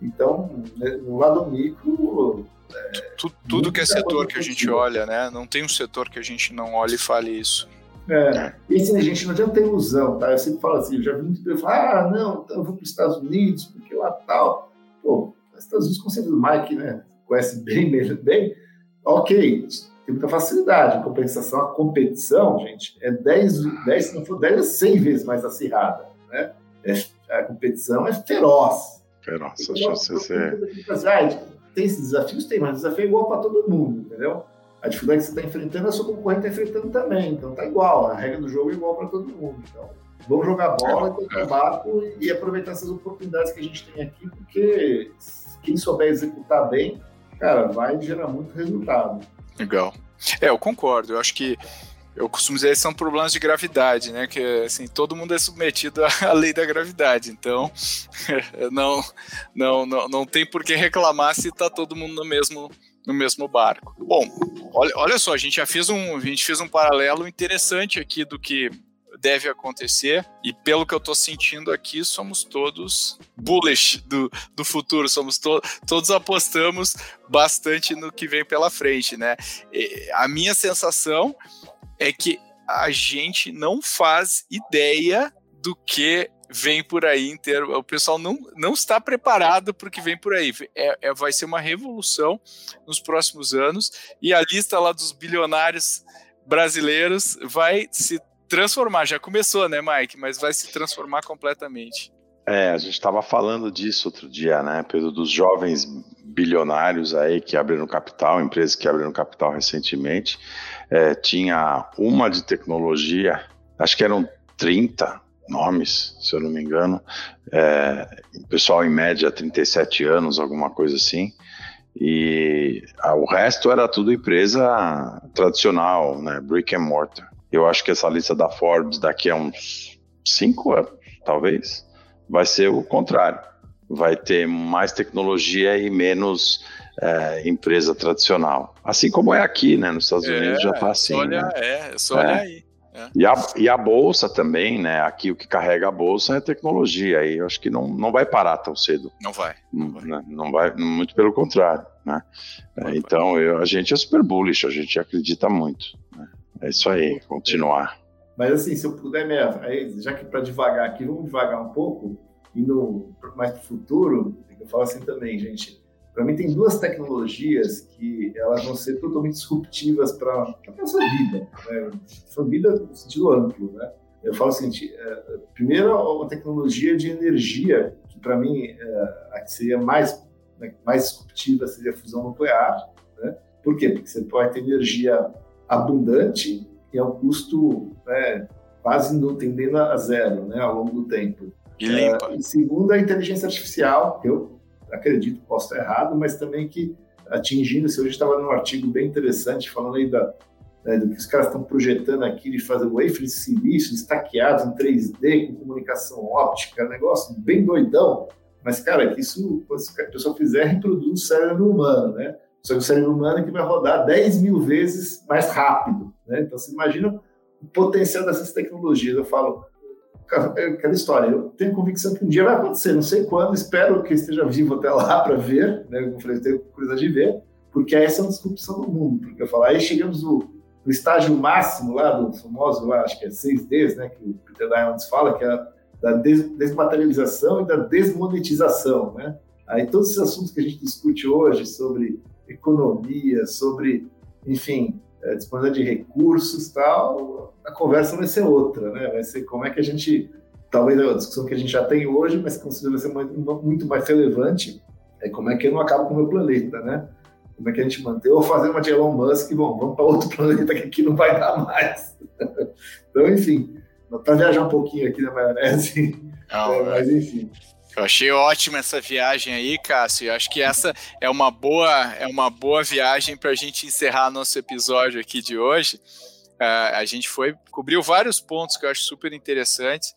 Então, né, no lado micro. É, tudo, que é setor que a gente olha, né? Não tem um setor que a gente não olhe e fale isso. É, e assim, gente, não adianta ter ilusão, tá? Eu sempre falo assim, eu já vi muito pessoal falar, ah, não, então eu vou para os Estados Unidos, porque lá tal. Pô, os Estados Unidos, com certeza, o Mike, né, conhece bem, bem, bem, ok, tem muita facilidade. Em compensação, a competição, gente, é 10, 10 se não for 10, é 100 vezes mais acirrada, né? É, a competição é feroz. Feroz, então, acho que você... Ah, tem esses desafios? Tem, mas o desafio é igual para todo mundo, entendeu? a dificuldade que você está enfrentando, a sua concorrente está enfrentando também. Então tá igual, a regra do jogo é igual para todo mundo. Então, vamos jogar bola, tocar barco e aproveitar essas oportunidades que a gente tem aqui, porque quem souber executar bem, cara, vai gerar muito resultado. Legal. É, eu concordo. Eu acho que eu costumo dizer que são problemas de gravidade, né? Que assim, todo mundo é submetido à lei da gravidade. Então, não, não, não, não tem por que reclamar se está todo mundo no mesmo no mesmo barco. Bom, olha, olha só, a gente já fez um, a gente fez um paralelo interessante aqui do que deve acontecer e pelo que eu estou sentindo aqui somos todos bullish do, do futuro somos to, todos apostamos bastante no que vem pela frente né e a minha sensação é que a gente não faz ideia do que vem por aí inteiro. O pessoal não, não está preparado para o que vem por aí. É, é, vai ser uma revolução nos próximos anos e a lista lá dos bilionários brasileiros vai se transformar. Já começou, né, Mike? Mas vai se transformar completamente. É, a gente estava falando disso outro dia, né, Pedro, dos jovens bilionários aí que abriram capital, empresas que abriram capital recentemente. É, tinha uma de tecnologia, acho que eram 30 nomes, se eu não me engano. É, pessoal em média 37 anos, alguma coisa assim. E ah, o resto era tudo empresa tradicional, né, brick and mortar. Eu acho que essa lista da Forbes daqui a uns cinco anos, talvez, vai ser o contrário. Vai ter mais tecnologia e menos é, empresa tradicional. Assim como é aqui, né? Nos Estados Unidos já está assim. Olha, né? É, só olha é. aí. É. E, a, e a bolsa também, né? Aqui o que carrega a bolsa é tecnologia. E eu acho que não, não vai parar tão cedo. Não vai. Não vai, né? não vai muito pelo contrário. Né? É, então eu, a gente é super bullish, a gente acredita muito. Né? É isso aí, continuar. Mas assim, se eu puder, aí, já que para devagar aqui, vamos devagar um pouco, indo mais para o futuro, eu falo assim também, gente. Para mim, tem duas tecnologias que elas vão ser totalmente disruptivas para a nossa vida, né? Sua vida no sentido amplo, né? Eu falo assim, é, primeiro, uma tecnologia de energia, que para mim é, a que seria mais, né, mais disruptiva seria a fusão nuclear, né? Por quê? Porque você pode ter energia abundante e a um custo né, quase não tendendo a zero né, ao longo do tempo. E limpa. Uh, e segundo, a inteligência artificial, eu acredito, posso estar errado, mas também que atingindo, se hoje estava num artigo bem interessante falando aí da, né, do que os caras estão projetando aqui de fazer wafer de silício estaqueados em 3D com comunicação óptica, negócio bem doidão, mas cara, que isso, se a pessoa fizer, reproduz o cérebro humano, né? Só que o cérebro humano é que vai rodar 10 mil vezes mais rápido, né? Então, você imagina o potencial dessas tecnologias. Eu falo, aquela história. Eu tenho convicção que um dia vai acontecer, não sei quando, espero que esteja vivo até lá para ver, né? Como falei, tenho curiosidade de ver, porque essa é uma disrupção do mundo. Porque eu falo, aí chegamos no, no estágio máximo lá do famoso, lá, acho que é 6Ds, né? Que o Peter Diamondis fala, que é da des desmaterialização e da desmonetização, né? Aí todos esses assuntos que a gente discute hoje sobre economia, sobre, enfim, é, disponibilidade de recursos tal, a conversa vai ser outra, né? Vai ser como é que a gente, talvez a discussão que a gente já tem hoje, mas que vai ser muito mais relevante, é como é que eu não acabo com o meu planeta, né? Como é que a gente mantém, ou fazer uma de Elon Musk, bom, vamos para outro planeta que aqui não vai dar mais. então, enfim, para viajar um pouquinho aqui na maionese, é, mas enfim. Eu achei ótima essa viagem aí, Cássio. Eu acho que essa é uma boa, é uma boa viagem para a gente encerrar nosso episódio aqui de hoje. Uh, a gente foi cobriu vários pontos que eu acho super interessantes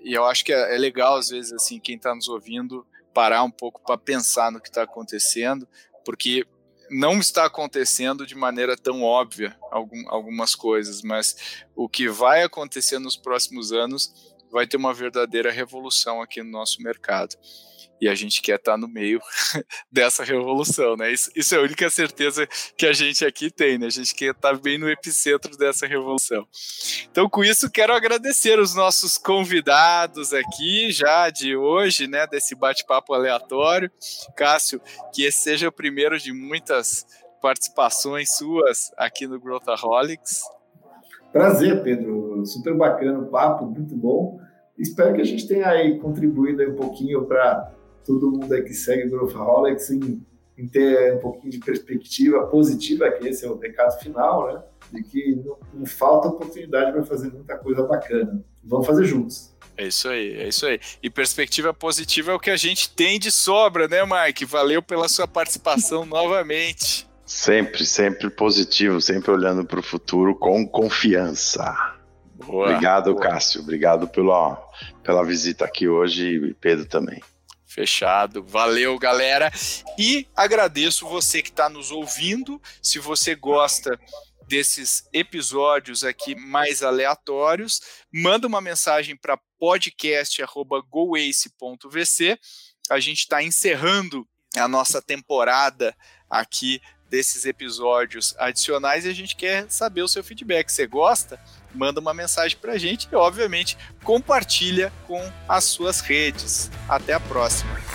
e eu acho que é, é legal às vezes assim quem está nos ouvindo parar um pouco para pensar no que está acontecendo, porque não está acontecendo de maneira tão óbvia algum, algumas coisas, mas o que vai acontecer nos próximos anos vai ter uma verdadeira revolução aqui no nosso mercado. E a gente quer estar no meio dessa revolução, né? Isso, isso, é a única certeza que a gente aqui tem, né? A gente quer estar bem no epicentro dessa revolução. Então, com isso, quero agradecer os nossos convidados aqui já de hoje, né? Desse bate-papo aleatório. Cássio, que esse seja o primeiro de muitas participações suas aqui no Growthaholics. Prazer, Pedro. Super bacana o papo, muito bom. Espero que a gente tenha aí contribuído aí um pouquinho para todo mundo aí que segue o Growthaholics em, em ter um pouquinho de perspectiva positiva, que esse é o recado final, né? De que não, não falta oportunidade para fazer muita coisa bacana. Vamos fazer juntos. É isso aí, é isso aí. E perspectiva positiva é o que a gente tem de sobra, né, Mike? Valeu pela sua participação novamente. Sempre, sempre positivo, sempre olhando para o futuro com confiança. Boa, Obrigado, boa. Cássio. Obrigado pela, pela visita aqui hoje e Pedro também. Fechado. Valeu, galera. E agradeço você que está nos ouvindo. Se você gosta desses episódios aqui mais aleatórios, manda uma mensagem para podcast@goace.vc. A gente está encerrando a nossa temporada aqui desses episódios adicionais e a gente quer saber o seu feedback. Você gosta? Manda uma mensagem para a gente e, obviamente, compartilha com as suas redes. Até a próxima.